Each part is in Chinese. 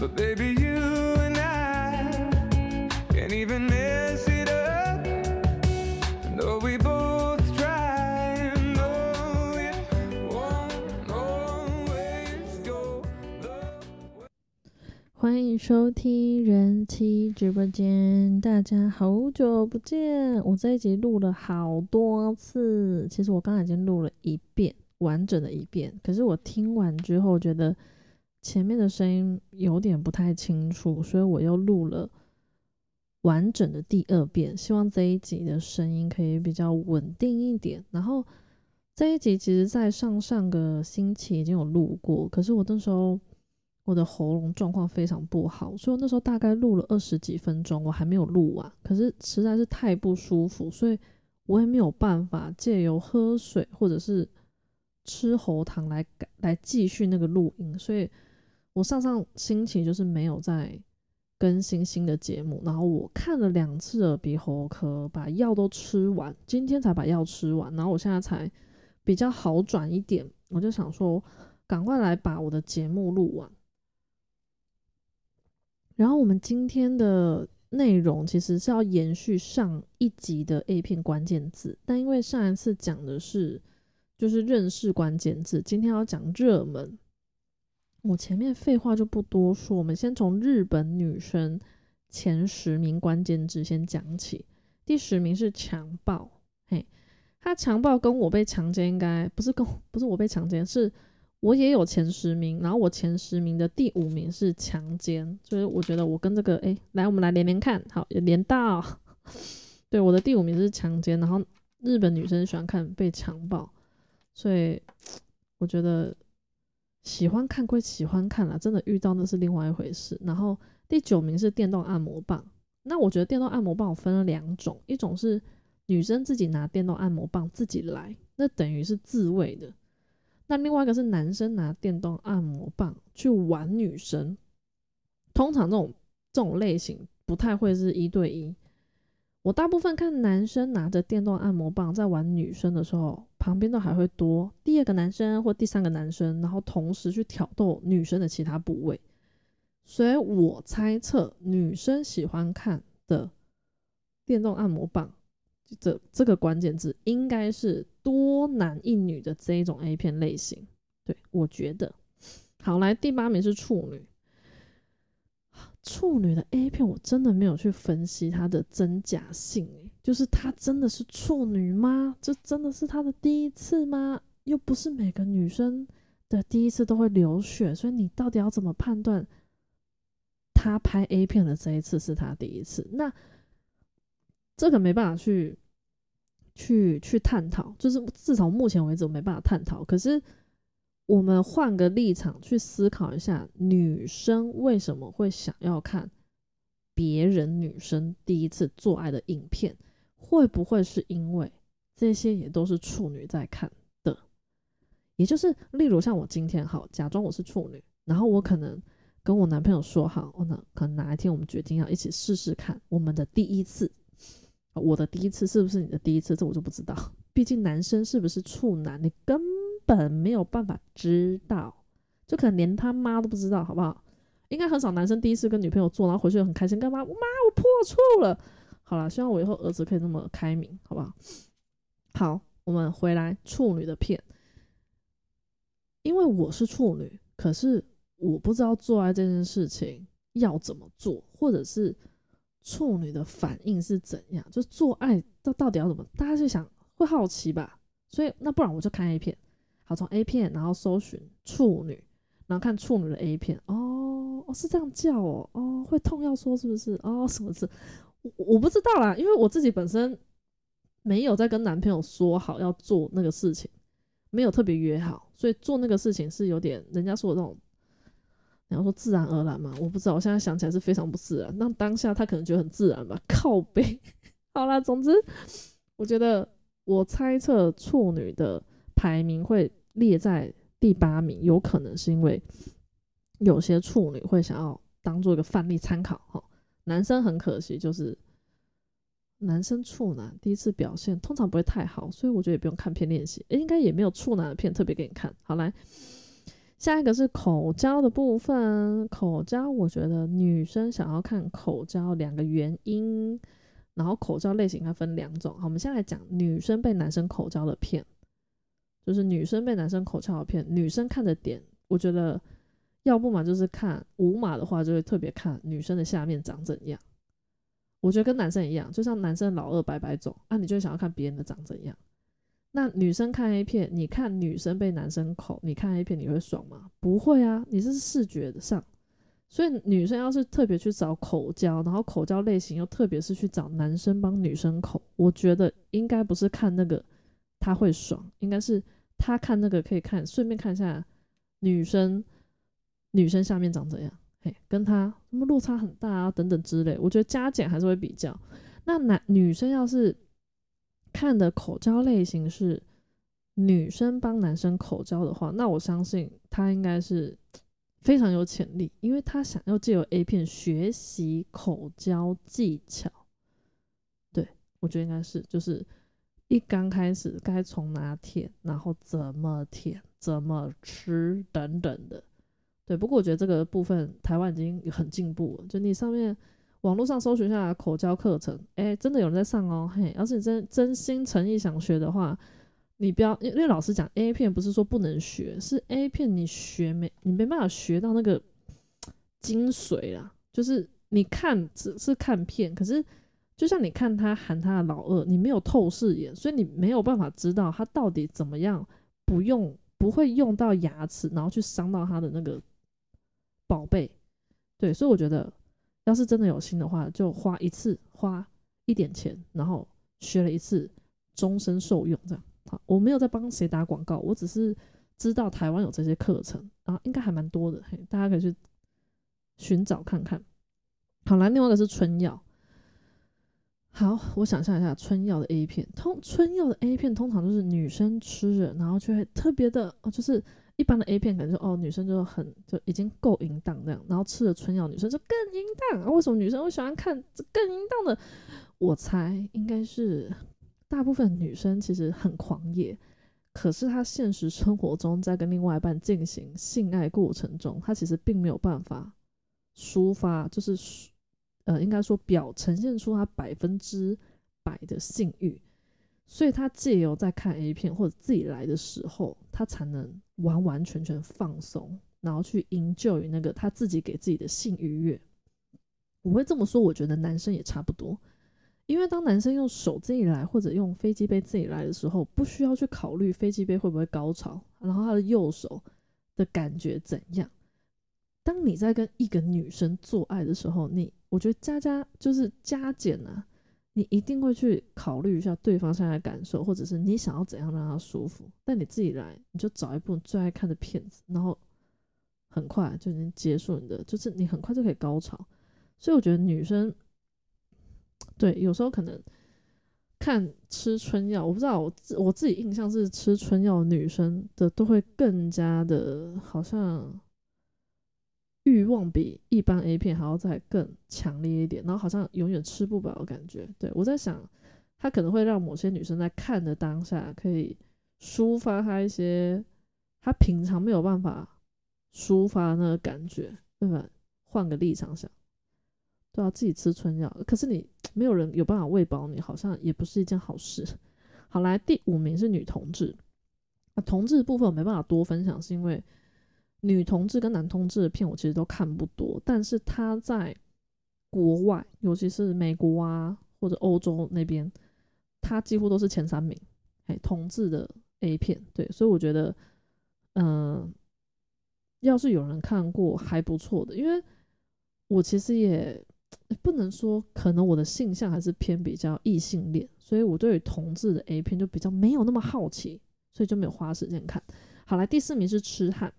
But baby, you and I can't even mess it up. Though we both try, no, it won't always go the way. 欢迎收听人妻直播间，大家好久不见！我这一集录了好多次，其实我刚才已经录了一遍，完整的一遍。可是我听完之后，觉得前面的声音有点不太清楚，所以我又录了完整的第二遍。希望这一集的声音可以比较稳定一点。然后这一集其实，在上上个星期已经有录过，可是我那时候。我的喉咙状况非常不好，所以我那时候大概录了二十几分钟，我还没有录完。可是实在是太不舒服，所以我也没有办法借由喝水或者是吃喉糖来改来继续那个录音。所以我上上星期就是没有在更新新的节目。然后我看了两次耳鼻喉科，把药都吃完，今天才把药吃完。然后我现在才比较好转一点，我就想说赶快来把我的节目录完。然后我们今天的内容其实是要延续上一集的 A 片关键字，但因为上一次讲的是就是认识关键字，今天要讲热门。我前面废话就不多说，我们先从日本女生前十名关键字先讲起。第十名是强暴，嘿，他强暴跟我被强奸应该不是跟不是我被强奸是。我也有前十名，然后我前十名的第五名是强奸，所以我觉得我跟这个哎，来我们来连连看，好连到，对，我的第五名是强奸，然后日本女生喜欢看被强暴，所以我觉得喜欢看归喜欢看啦，真的遇到那是另外一回事。然后第九名是电动按摩棒，那我觉得电动按摩棒我分了两种，一种是女生自己拿电动按摩棒自己来，那等于是自慰的。那另外一个是男生拿电动按摩棒去玩女生，通常这种这种类型不太会是一对一。我大部分看男生拿着电动按摩棒在玩女生的时候，旁边都还会多第二个男生或第三个男生，然后同时去挑逗女生的其他部位。所以我猜测女生喜欢看的电动按摩棒。这这个关键字应该是多男一女的这一种 A 片类型，对我觉得好来第八名是处女，处女的 A 片我真的没有去分析它的真假性，就是她真的是处女吗？这真的是她的第一次吗？又不是每个女生的第一次都会流血，所以你到底要怎么判断她拍 A 片的这一次是她第一次？那这个没办法去。去去探讨，就是至少目前为止我没办法探讨。可是我们换个立场去思考一下，女生为什么会想要看别人女生第一次做爱的影片？会不会是因为这些也都是处女在看的？也就是例如像我今天好假装我是处女，然后我可能跟我男朋友说好，我呢可能哪一天我们决定要一起试试看我们的第一次。我的第一次是不是你的第一次？这我就不知道。毕竟男生是不是处男，你根本没有办法知道，就可能连他妈都不知道，好不好？应该很少男生第一次跟女朋友做，然后回去很开心，干嘛？我妈，我破处了。好了，希望我以后儿子可以那么开明，好不好？好，我们回来处女的片，因为我是处女，可是我不知道做爱这件事情要怎么做，或者是。处女的反应是怎样？就做爱到到底要怎么？大家就想会好奇吧。所以那不然我就看 A 片，好从 A 片然后搜寻处女，然后看处女的 A 片。哦哦是这样叫哦哦会痛要说是不是？哦什么字？我我不知道啦，因为我自己本身没有在跟男朋友说好要做那个事情，没有特别约好，所以做那个事情是有点人家说的这种。然后说自然而然嘛，我不知道，我现在想起来是非常不自然。那当下他可能觉得很自然吧，靠背。好啦，总之，我觉得我猜测处女的排名会列在第八名，有可能是因为有些处女会想要当做一个范例参考哈。男生很可惜，就是男生处男第一次表现通常不会太好，所以我觉得也不用看片练习，应该也没有处男的片特别给你看好来。下一个是口交的部分，口交我觉得女生想要看口交两个原因，然后口交类型它分两种。好，我们先来讲女生被男生口交的片，就是女生被男生口交的片，女生看的点，我觉得要不嘛就是看无码的话，就会特别看女生的下面长怎样。我觉得跟男生一样，就像男生老二白白走啊，你就想要看别人的长怎样。那女生看 A 片，你看女生被男生口，你看 A 片你会爽吗？不会啊，你是视觉上。所以女生要是特别去找口交，然后口交类型又特别是去找男生帮女生口，我觉得应该不是看那个他会爽，应该是他看那个可以看，顺便看一下女生女生下面长怎样，嘿，跟他什么落差很大啊等等之类。我觉得加减还是会比较。那男女生要是。看的口交类型是女生帮男生口交的话，那我相信他应该是非常有潜力，因为他想要借由 A 片学习口交技巧。对我觉得应该是，就是一刚开始该从哪舔，然后怎么舔，怎么吃等等的。对，不过我觉得这个部分台湾已经很进步了，就你上面。网络上搜寻下来口交课程，哎，真的有人在上哦，嘿，要是你真真心诚意想学的话，你不要，因为老师讲 A 片不是说不能学，是 A 片你学没，你没办法学到那个 精髓啦，就是你看只是看片，可是就像你看他喊他的老二，你没有透视眼，所以你没有办法知道他到底怎么样不用不会用到牙齿，然后去伤到他的那个宝贝，对，所以我觉得。要是真的有心的话，就花一次花一点钱，然后学了一次，终身受用这样。好，我没有在帮谁打广告，我只是知道台湾有这些课程啊，应该还蛮多的，嘿，大家可以去寻找看看。好来，另外一个是春药。好，我想象一下春药的 A 片，通春药的 A 片通常都是女生吃着，然后就会特别的哦，就是。一般的 A 片可能就哦，女生就很就已经够淫荡这样，然后吃了春药，女生就更淫荡啊。为什么女生会喜欢看更淫荡的？我猜应该是大部分女生其实很狂野，可是她现实生活中在跟另外一半进行性爱过程中，她其实并没有办法抒发，就是呃，应该说表呈现出他百分之百的性欲。所以他借由在看 A 片或者自己来的时候，他才能完完全全放松，然后去营救于那个他自己给自己的性愉悦。我会这么说，我觉得男生也差不多，因为当男生用手自己来或者用飞机杯自己来的时候，不需要去考虑飞机杯会不会高潮，然后他的右手的感觉怎样。当你在跟一个女生做爱的时候，你我觉得加加就是加减啊。你一定会去考虑一下对方现在的感受，或者是你想要怎样让他舒服。但你自己来，你就找一部最爱看的片子，然后很快就能结束你的，就是你很快就可以高潮。所以我觉得女生对有时候可能看吃春药，我不知道我我自己印象是吃春药女生的都会更加的好像。欲望比一般 A 片还要再更强烈一点，然后好像永远吃不饱的感觉。对我在想，它可能会让某些女生在看的当下，可以抒发她一些她平常没有办法抒发那个感觉，对吧？换个立场想，对啊，自己吃春药，可是你没有人有办法喂饱你，好像也不是一件好事。好，来第五名是女同志，啊，同志部分我没办法多分享，是因为。女同志跟男同志的片我其实都看不多，但是他在国外，尤其是美国啊或者欧洲那边，他几乎都是前三名。哎，同志的 A 片，对，所以我觉得，嗯，要是有人看过还不错的，因为我其实也不能说，可能我的性向还是偏比较异性恋，所以我对于同志的 A 片就比较没有那么好奇，所以就没有花时间看。好来，第四名是痴汉。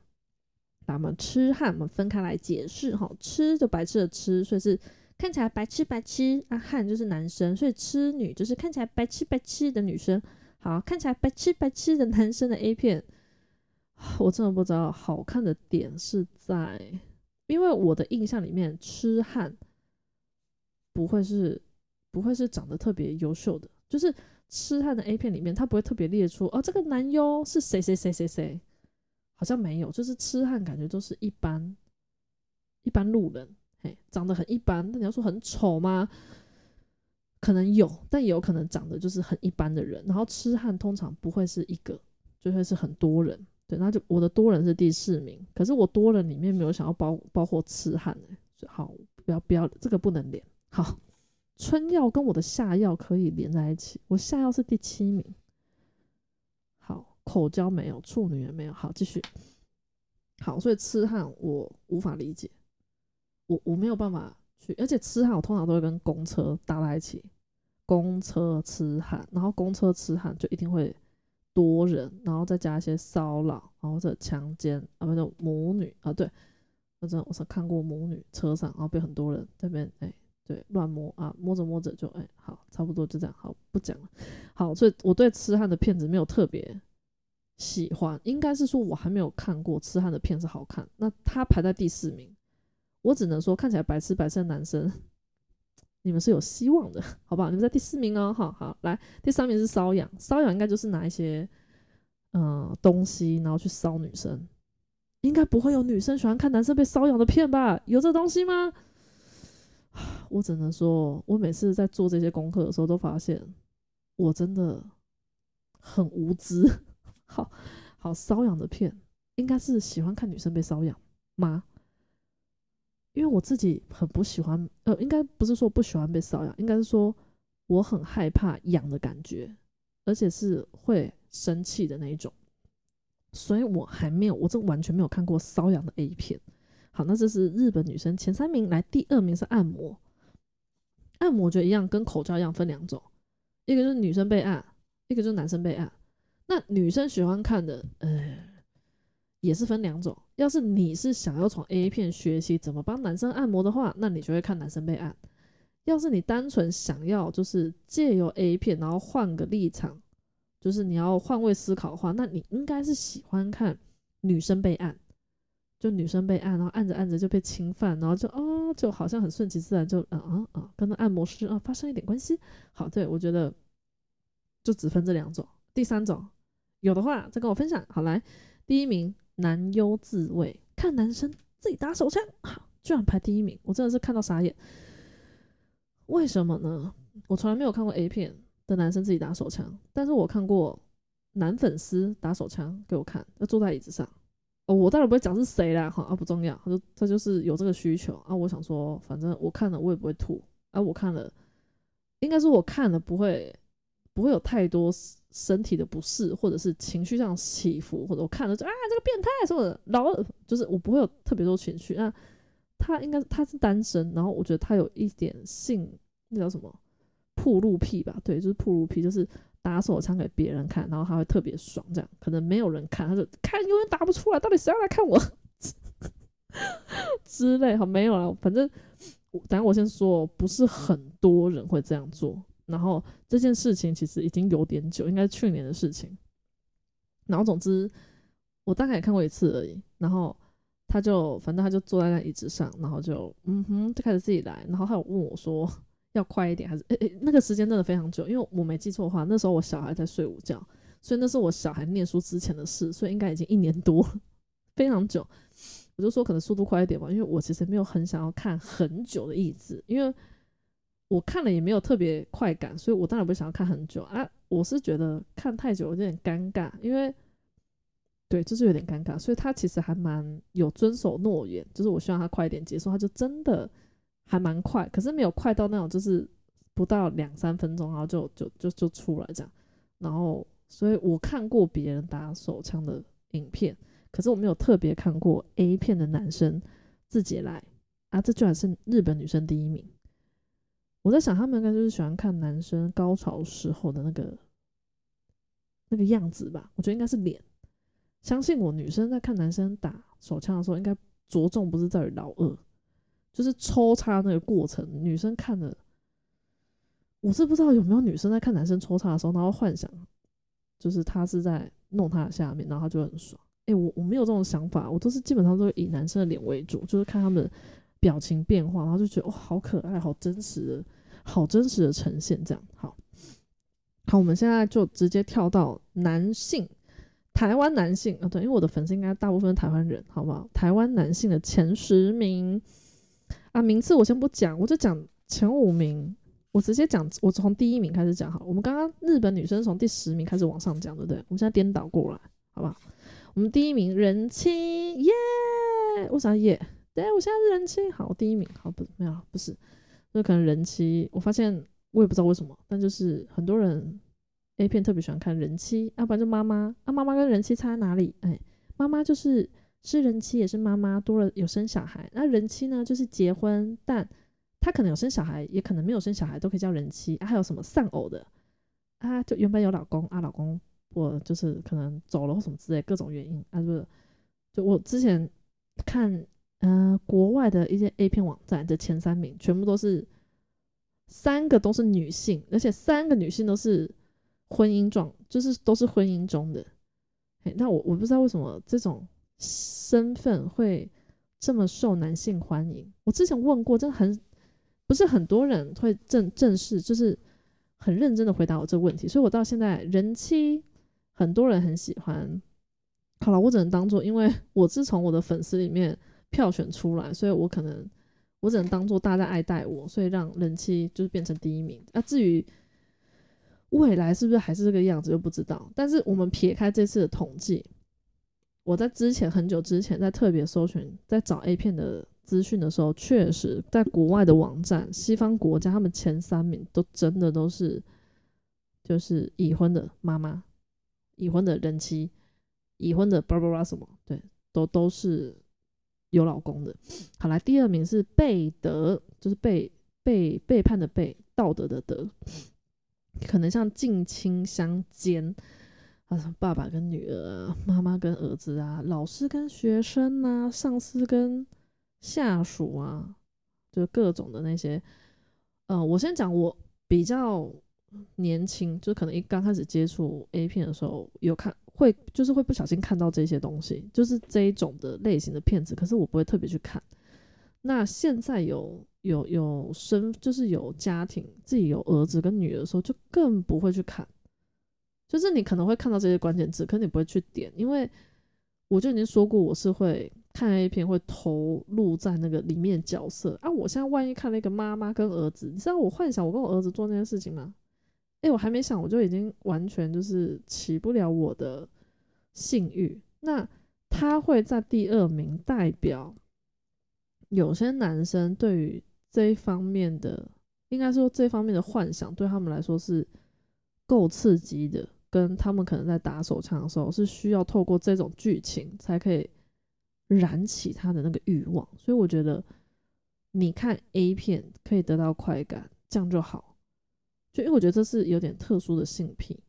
那么痴汉，我们分开来解释哈。痴就白痴的痴，所以是看起来白痴白痴啊。汉就是男生，所以痴女就是看起来白痴白痴的女生。好，看起来白痴白痴的男生的 A 片，我真的不知道好看的点是在，因为我的印象里面，痴汉不会是不会是长得特别优秀的，就是痴汉的 A 片里面，他不会特别列出哦，这个男优是谁谁谁谁谁。好像没有，就是痴汉感觉都是一般一般路人，嘿，长得很一般。那你要说很丑吗？可能有，但也有可能长得就是很一般的人。然后痴汉通常不会是一个，就会是很多人。对，那就我的多人是第四名，可是我多人里面没有想要包包括痴汉哎，好，不要不要，这个不能连。好，春药跟我的下药可以连在一起，我下药是第七名。口交没有，处女也没有。好，继续。好，所以痴汉我无法理解，我我没有办法去。而且痴汉我通常都会跟公车搭在一起，公车痴汉，然后公车痴汉就一定会多人，然后再加一些骚扰，然后或者强奸啊，不是母女啊，对，反正我是看过母女车上，然后被很多人这边哎，对，乱摸啊，摸着摸着就哎，好，差不多就这样，好，不讲了。好，所以我对痴汉的片子没有特别喜欢，应该是说我还没有看过痴汉的片子好看，那他排在第四名。我只能说，看起来白痴白痴的男生，你们是有希望的，好不好？你们在第四名哦，好好来，第三名是瘙痒，瘙痒应该就是拿一些嗯东西，然后去搔女生，应该不会有女生喜欢看男生被瘙痒的片吧？有这东西吗？我只能说，我每次在做这些功课的时候，都发现我真的很无知。好好瘙痒的片，应该是喜欢看女生被瘙痒吗？因为我自己很不喜欢，呃，应该不是说不喜欢被瘙痒，应该是说我很害怕痒的感觉，而且是会生气的那一种，所以我还没有，我这完全没有看过瘙痒的 A 片。好，那这是日本女生前三名，来第二名是按摩，按摩我觉得一样，跟口罩一样分两种，一个就是女生被按，一个就是男生被按。那女生喜欢看的，呃。也是分两种，要是你是想要从 A 片学习怎么帮男生按摩的话，那你就会看男生被按；要是你单纯想要就是借由 A 片，然后换个立场，就是你要换位思考的话，那你应该是喜欢看女生被按，就女生被按，然后按着按着就被侵犯，然后就啊，就好像很顺其自然，就啊啊啊，跟那按摩师啊发生一点关系。好，对我觉得就只分这两种，第三种有的话再跟我分享。好，来第一名。男优自慰，看男生自己打手枪，好，居然排第一名，我真的是看到傻眼。为什么呢？我从来没有看过 A 片的男生自己打手枪，但是我看过男粉丝打手枪给我看，要坐在椅子上。哦，我当然不会讲是谁啦，哈，啊不重要，他就他就是有这个需求啊。我想说，反正我看了我也不会吐，啊，我看了，应该是我看了不会不会有太多。身体的不适，或者是情绪上起伏，或者我看了就啊这个变态什么的，老就是我不会有特别多情绪。那他应该他是单身，然后我觉得他有一点性，那叫什么铺路癖吧？对，就是铺路癖，就是打手枪给别人看，然后他会特别爽，这样可能没有人看，他就看永远打不出来，到底谁要来看我之类。好，没有了，反正我等下我先说，不是很多人会这样做。然后这件事情其实已经有点久，应该是去年的事情。然后总之，我大概也看过一次而已。然后他就反正他就坐在那椅子上，然后就嗯哼，就开始自己来。然后他有问我说要快一点还是诶诶，那个时间真的非常久，因为我没记错的话，那时候我小孩在睡午觉，所以那是我小孩念书之前的事，所以应该已经一年多，非常久。我就说可能速度快一点吧，因为我其实没有很想要看很久的意思，因为。我看了也没有特别快感，所以我当然不想要看很久啊。我是觉得看太久有点尴尬，因为对，就是有点尴尬。所以他其实还蛮有遵守诺言，就是我希望他快一点结束，他就真的还蛮快，可是没有快到那种就是不到两三分钟，然后就就就就出来这样。然后，所以我看过别人打手枪的影片，可是我没有特别看过 A 片的男生自己来啊，这居然是日本女生第一名。我在想，他们应该就是喜欢看男生高潮时候的那个那个样子吧？我觉得应该是脸。相信我，女生在看男生打手枪的时候，应该着重不是在于老二，就是抽插那个过程。女生看的，我是不知道有没有女生在看男生抽插的时候，然后幻想就是他是在弄他的下面，然后他就很爽。哎，我我没有这种想法，我都是基本上都是以男生的脸为主，就是看他们。表情变化，然后就觉得哇，好可爱，好真实，好真实的呈现，这样好。好，我们现在就直接跳到男性台湾男性啊，对，因为我的粉丝应该大部分是台湾人，好不好？台湾男性的前十名啊，名次我先不讲，我就讲前五名，我直接讲，我从第一名开始讲好。我们刚刚日本女生从第十名开始往上讲，对不对？我们现在颠倒过来，好不好？我们第一名人气耶，我想耶？对，我现在是人气，好，第一名，好不没有不是，那可能人气，我发现我也不知道为什么，但就是很多人。A 片特别喜欢看人妻，要不然就妈妈。啊，妈妈跟人妻差在哪里？哎，妈妈就是是人妻，也是妈妈，多了有生小孩。那人妻呢，就是结婚，但她可能有生小孩，也可能没有生小孩，都可以叫人妻。啊还有什么丧偶的啊？就原本有老公啊，老公我就是可能走了或什么之类，各种原因啊，就是就我之前看，呃，国外的一些 A 片网站的前三名，全部都是三个都是女性，而且三个女性都是。婚姻状就是都是婚姻中的，哎，那我我不知道为什么这种身份会这么受男性欢迎。我之前问过，真的很不是很多人会正正式，就是很认真的回答我这个问题，所以我到现在人妻很多人很喜欢。好了，我只能当做，因为我是从我的粉丝里面票选出来，所以我可能我只能当做大家爱戴我，所以让人气就是变成第一名。啊，至于。未来是不是还是这个样子，又不知道。但是我们撇开这次的统计，我在之前很久之前在特别搜寻，在找 A 片的资讯的时候，确实在国外的网站、西方国家，他们前三名都真的都是就是已婚的妈妈、已婚的人妻、已婚的 b 拉 a 拉什么，对，都都是有老公的。好来，第二名是背德，就是背背背叛的背，道德的德。可能像近亲相奸啊，爸爸跟女儿，妈妈跟儿子啊，老师跟学生啊，上司跟下属啊，就各种的那些。嗯，我先讲，我比较年轻，就可能一刚开始接触 A 片的时候，有看会就是会不小心看到这些东西，就是这一种的类型的片子，可是我不会特别去看。那现在有。有有生就是有家庭，自己有儿子跟女儿的时候，就更不会去看。就是你可能会看到这些关键字，可你不会去点，因为我就已经说过，我是会看 A 片，会投入在那个里面角色啊。我现在万一看了一个妈妈跟儿子，你知道我幻想我跟我儿子做那件事情吗？哎，我还没想，我就已经完全就是起不了我的性欲。那他会在第二名，代表有些男生对于。这一方面的，应该说这方面的幻想对他们来说是够刺激的，跟他们可能在打手枪的时候是需要透过这种剧情才可以燃起他的那个欲望。所以我觉得你看 A 片可以得到快感，这样就好。就因为我觉得这是有点特殊的性癖。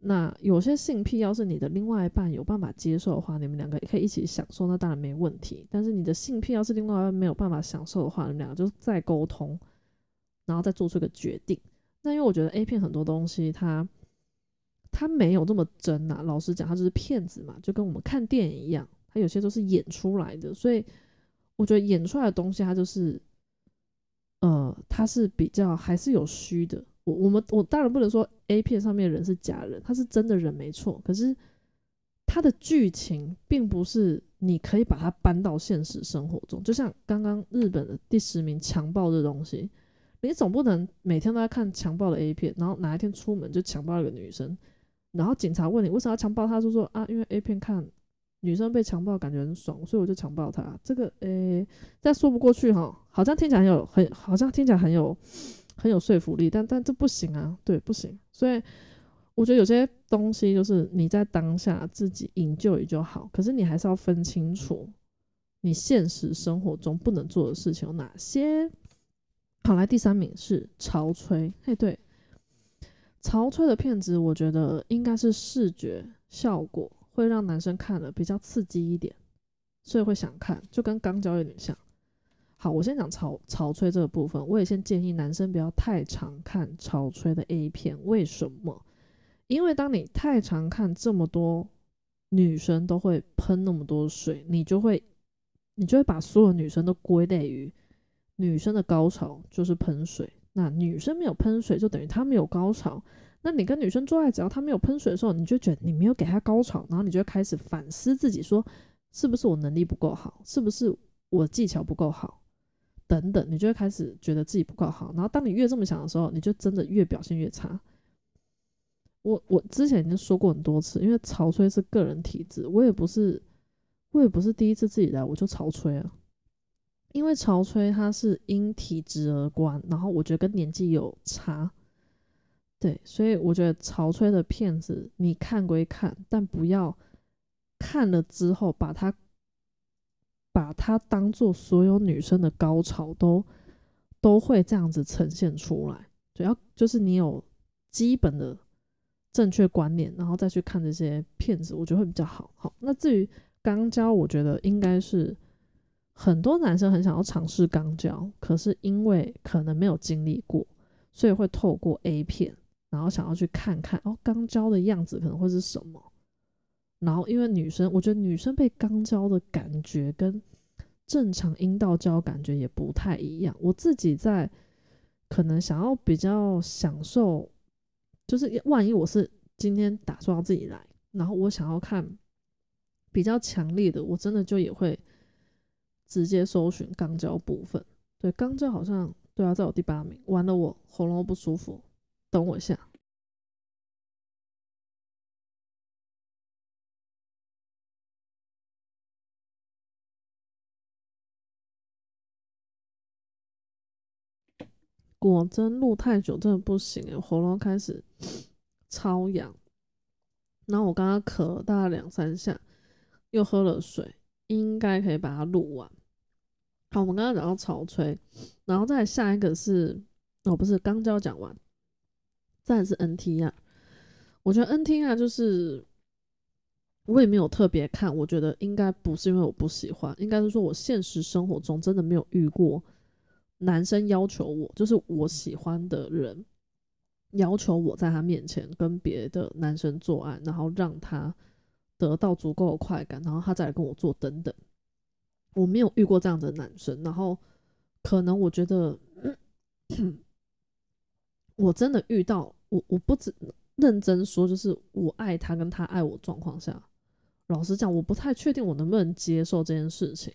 那有些性癖，要是你的另外一半有办法接受的话，你们两个可以一起享受，那当然没问题。但是你的性癖要是另外一半没有办法享受的话，你们两个就再沟通，然后再做出一个决定。那因为我觉得 A 片很多东西，它它没有这么真呐。老实讲，它就是骗子嘛，就跟我们看电影一样，它有些都是演出来的。所以我觉得演出来的东西，它就是，呃，它是比较还是有虚的。我我们我当然不能说 A 片上面的人是假人，他是真的人没错。可是他的剧情并不是你可以把它搬到现实生活中。就像刚刚日本的第十名强暴这东西，你总不能每天都在看强暴的 A 片，然后哪一天出门就强暴一个女生，然后警察问你为什么要强暴她，就说啊，因为 A 片看女生被强暴感觉很爽，所以我就强暴她。这个诶，再说不过去哈，好像听起来很有很，好像听起来很有。很有说服力，但但这不行啊，对，不行。所以我觉得有些东西就是你在当下自己营救也就好，可是你还是要分清楚你现实生活中不能做的事情有哪些。好，来第三名是潮吹，嘿，对，潮吹的片子，我觉得应该是视觉效果会让男生看了比较刺激一点，所以会想看，就跟肛交有点像。好，我先讲潮潮吹这个部分。我也先建议男生不要太常看潮吹的 A 片。为什么？因为当你太常看这么多女生都会喷那么多水，你就会你就会把所有女生都归类于女生的高潮就是喷水。那女生没有喷水，就等于她没有高潮。那你跟女生做爱，只要她没有喷水的时候，你就觉得你没有给她高潮，然后你就开始反思自己，说是不是我能力不够好，是不是我技巧不够好，等等，你就会开始觉得自己不够好。然后当你越这么想的时候，你就真的越表现越差。我我之前已经说过很多次，因为潮吹是个人体质，我也不是我也不是第一次自己来我就潮吹啊。因为潮吹它是因体质而关，然后我觉得跟年纪有差，对，所以我觉得潮吹的片子你看归看，但不要看了之后把它把它当做所有女生的高潮都都会这样子呈现出来，主要就是你有基本的正确观念，然后再去看这些片子，我觉得会比较好。好，那至于肛交，我觉得应该是。很多男生很想要尝试肛交，可是因为可能没有经历过，所以会透过 A 片，然后想要去看看哦，肛交的样子可能会是什么。然后因为女生，我觉得女生被肛交的感觉跟正常阴道交感觉也不太一样。我自己在可能想要比较享受，就是万一我是今天打算要自己来，然后我想要看比较强烈的，我真的就也会。直接搜寻肛交部分，对肛交好像对啊，在我第八名。完了，我喉咙不舒服，等我一下。果真录太久真的不行，喉咙开始超痒。然后我刚刚咳了大概两三下，又喝了水，应该可以把它录完。好，我们刚刚讲到潮吹，然后再下一个是哦，不是刚交讲完，再是 NT 啊。我觉得 NT 啊，就是我也没有特别看，我觉得应该不是因为我不喜欢，应该是说我现实生活中真的没有遇过男生要求我，就是我喜欢的人要求我在他面前跟别的男生做爱，然后让他得到足够的快感，然后他再来跟我做等等。我没有遇过这样的男生，然后可能我觉得，我真的遇到我我不只认真说，就是我爱他跟他爱我状况下，老实讲，我不太确定我能不能接受这件事情。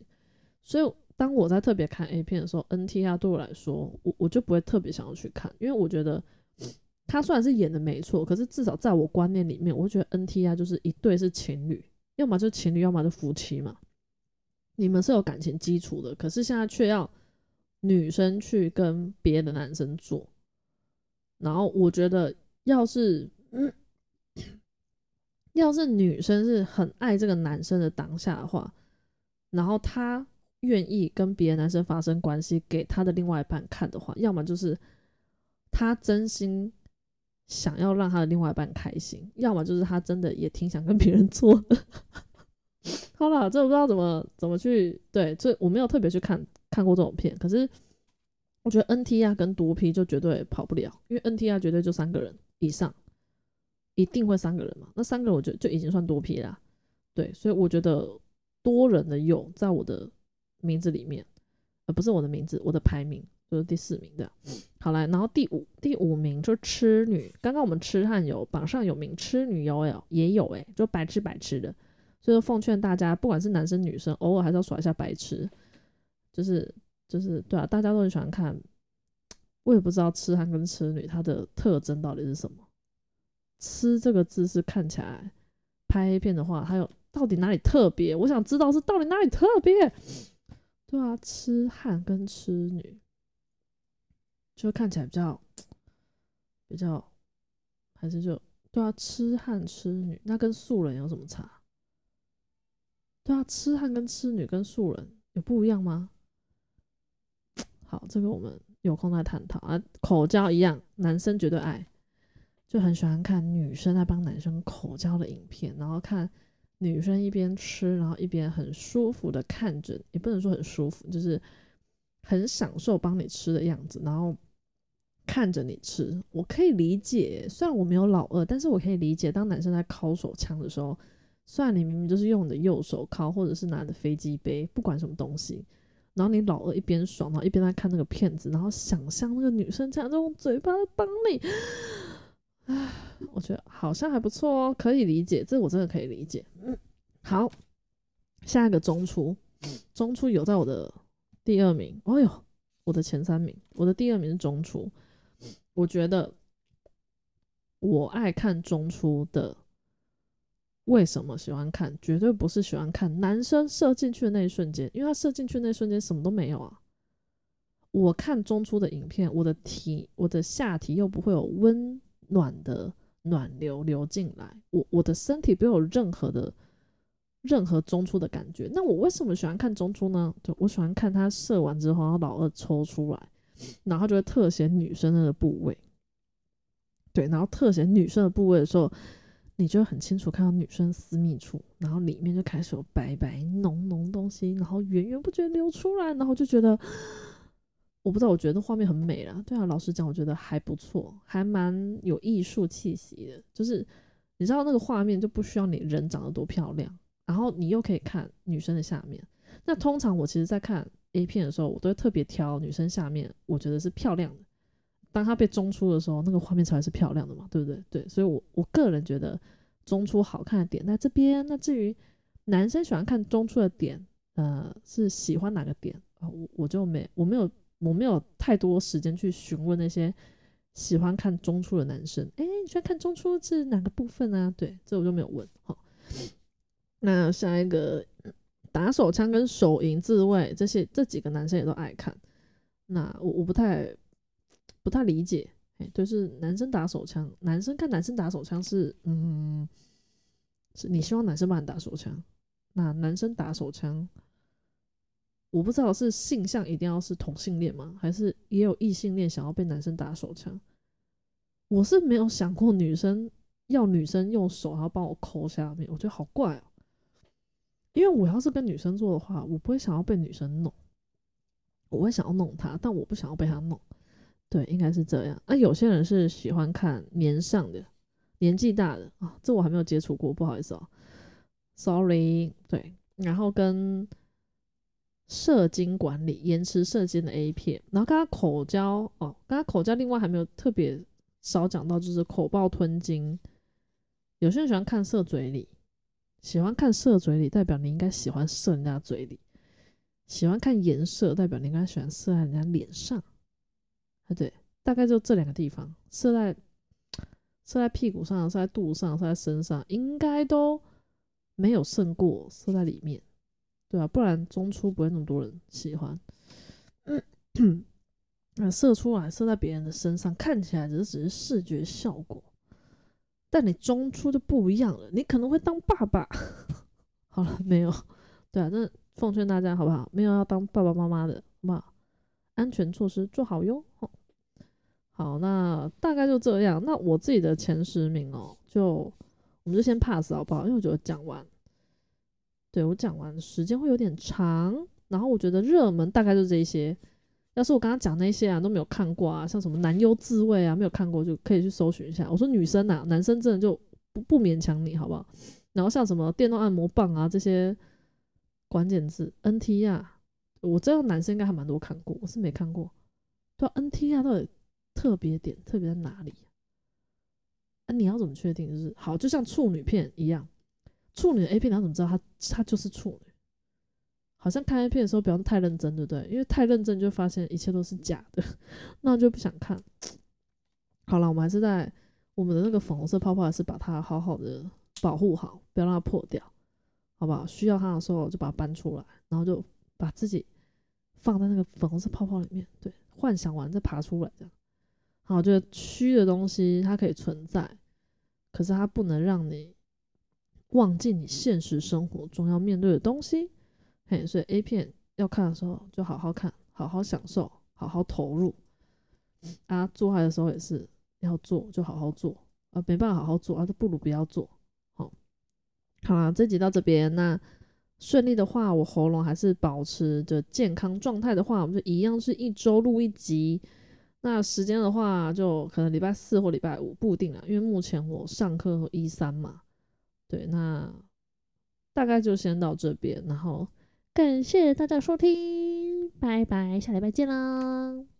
所以当我在特别看 A 片的时候，NTR 对我来说，我我就不会特别想要去看，因为我觉得他虽然是演的没错，可是至少在我观念里面，我觉得 NTR 就是一对是情侣，要么就是情侣，要么就夫妻嘛。你们是有感情基础的，可是现在却要女生去跟别的男生做，然后我觉得，要是要是女生是很爱这个男生的当下的话，然后她愿意跟别的男生发生关系，给她的另外一半看的话，要么就是她真心想要让她的另外一半开心，要么就是她真的也挺想跟别人做的。好了，这我不知道怎么怎么去对，这我没有特别去看看过这种片，可是我觉得 N T R 跟多 P 就绝对跑不了，因为 N T R 绝对就三个人以上，一定会三个人嘛，那三个人我觉就已经算多 P 啦，对，所以我觉得多人的有在我的名字里面，呃，不是我的名字，我的排名就是第四名的。好来，然后第五第五名就是痴女，刚刚我们痴汉有榜上有名，痴女有有也有诶，就白痴白痴的。就是奉劝大家，不管是男生女生，偶尔还是要耍一下白痴，就是就是对啊，大家都很喜欢看。我也不知道痴汉跟痴女它的特征到底是什么。痴这个字是看起来拍 A 片的话，还有到底哪里特别？我想知道是到底哪里特别。对啊，痴汉跟痴女，就看起来比较比较，还是就对啊，痴汉痴女，那跟素人有什么差？对啊，痴汉跟痴女跟素人有不一样吗？好，这个我们有空再探讨啊。口交一样，男生绝对爱，就很喜欢看女生在帮男生口交的影片，然后看女生一边吃，然后一边很舒服的看着，也不能说很舒服，就是很享受帮你吃的样子，然后看着你吃。我可以理解，虽然我没有老二，但是我可以理解，当男生在敲手枪的时候。虽然你明明就是用你的右手敲，或者是拿着飞机杯，不管什么东西，然后你老二一边爽，然后一边在看那个片子，然后想象那个女生这样用嘴巴帮你，唉，我觉得好像还不错哦，可以理解，这我真的可以理解。嗯，好，下一个中出，中出有在我的第二名，哦呦，我的前三名，我的第二名是中出，我觉得我爱看中出的。为什么喜欢看？绝对不是喜欢看男生射进去的那一瞬间，因为他射进去那一瞬间什么都没有啊。我看中出的影片，我的体，我的下体又不会有温暖的暖流流进来，我我的身体不有任何的任何中出的感觉。那我为什么喜欢看中出呢？就我喜欢看他射完之后，然后老二抽出来，然后就会特写女生的部位。对，然后特写女生的部位的时候。你就很清楚看到女生私密处，然后里面就开始有白白浓浓东西，然后源源不绝流出来，然后就觉得，我不知道，我觉得画面很美啦。对啊，老实讲，我觉得还不错，还蛮有艺术气息的。就是你知道那个画面就不需要你人长得多漂亮，然后你又可以看女生的下面。那通常我其实在看 A 片的时候，我都会特别挑女生下面，我觉得是漂亮的。当它被中出的时候，那个画面才是漂亮的嘛，对不对？对，所以，我我个人觉得中出好看的点在这边。那至于男生喜欢看中出的点，呃，是喜欢哪个点啊？我我就没我没有我没有太多时间去询问那些喜欢看中出的男生。哎，你喜欢看中出是哪个部分啊？对，这我就没有问。好，那下一个打手枪跟手淫自慰这些这几个男生也都爱看。那我我不太。不太理解，哎，就是男生打手枪，男生看男生打手枪是，嗯，是你希望男生帮你打手枪，那男生打手枪，我不知道是性向一定要是同性恋吗？还是也有异性恋想要被男生打手枪？我是没有想过女生要女生用手然后帮我抠下面，我觉得好怪哦。因为我要是跟女生做的话，我不会想要被女生弄，我会想要弄她，但我不想要被她弄。对，应该是这样。那有些人是喜欢看年上的、年纪大的啊，这我还没有接触过，不好意思哦，sorry。对，然后跟射精管理、延迟射精的 A 片，然后跟他口交哦，跟他口交，另外还没有特别少讲到，就是口爆吞精。有些人喜欢看射嘴里，喜欢看射嘴里，代表你应该喜欢射人家嘴里；喜欢看颜色，代表你应该喜欢射在人家脸上。啊，对，大概就这两个地方，射在射在屁股上，射在肚子上，射在身上，应该都没有胜过射在里面，对啊，不然中出不会那么多人喜欢。那 射出来射在别人的身上，看起来只是只是视觉效果，但你中出就不一样了，你可能会当爸爸。好了，没有，对啊，那奉劝大家好不好？没有要当爸爸妈妈的，好不好？安全措施做好哟。好，那大概就这样。那我自己的前十名哦，就我们就先 pass 好不好？因为我觉得讲完，对我讲完时间会有点长。然后我觉得热门大概就这些。要是我刚刚讲那些啊都没有看过啊，像什么男优自慰啊没有看过，就可以去搜寻一下。我说女生呐，男生真的就不不勉强你好不好？然后像什么电动按摩棒啊这些关键字，NT 啊。我知道男生应该还蛮多看过，我是没看过。对，NT 啊，到底特别点特别在哪里？啊，你要怎么确定？就是好，就像处女片一样，处女 A 片，你要怎么知道他他就是处女？好像看 A 片的时候不要太认真，对不对？因为太认真就发现一切都是假的，那就不想看。好了，我们还是在我们的那个粉红色泡泡，还是把它好好的保护好，不要让它破掉，好不好？需要它的时候就把它搬出来，然后就把自己。放在那个粉红色泡泡里面，对，幻想完再爬出来，这样。好，就是虚的东西它可以存在，可是它不能让你忘记你现实生活中要面对的东西。嘿，所以 A 片要看的时候就好好看，好好享受，好好投入。啊，做爱的时候也是要做，就好好做。啊，没办法好好做啊，就不如不要做。好，好啦，这集到这边那。顺利的话，我喉咙还是保持着健康状态的话，我们就一样是一周录一集。那时间的话，就可能礼拜四或礼拜五不定了，因为目前我上课一三嘛。对，那大概就先到这边，然后感谢大家收听。拜拜，下礼拜见啦。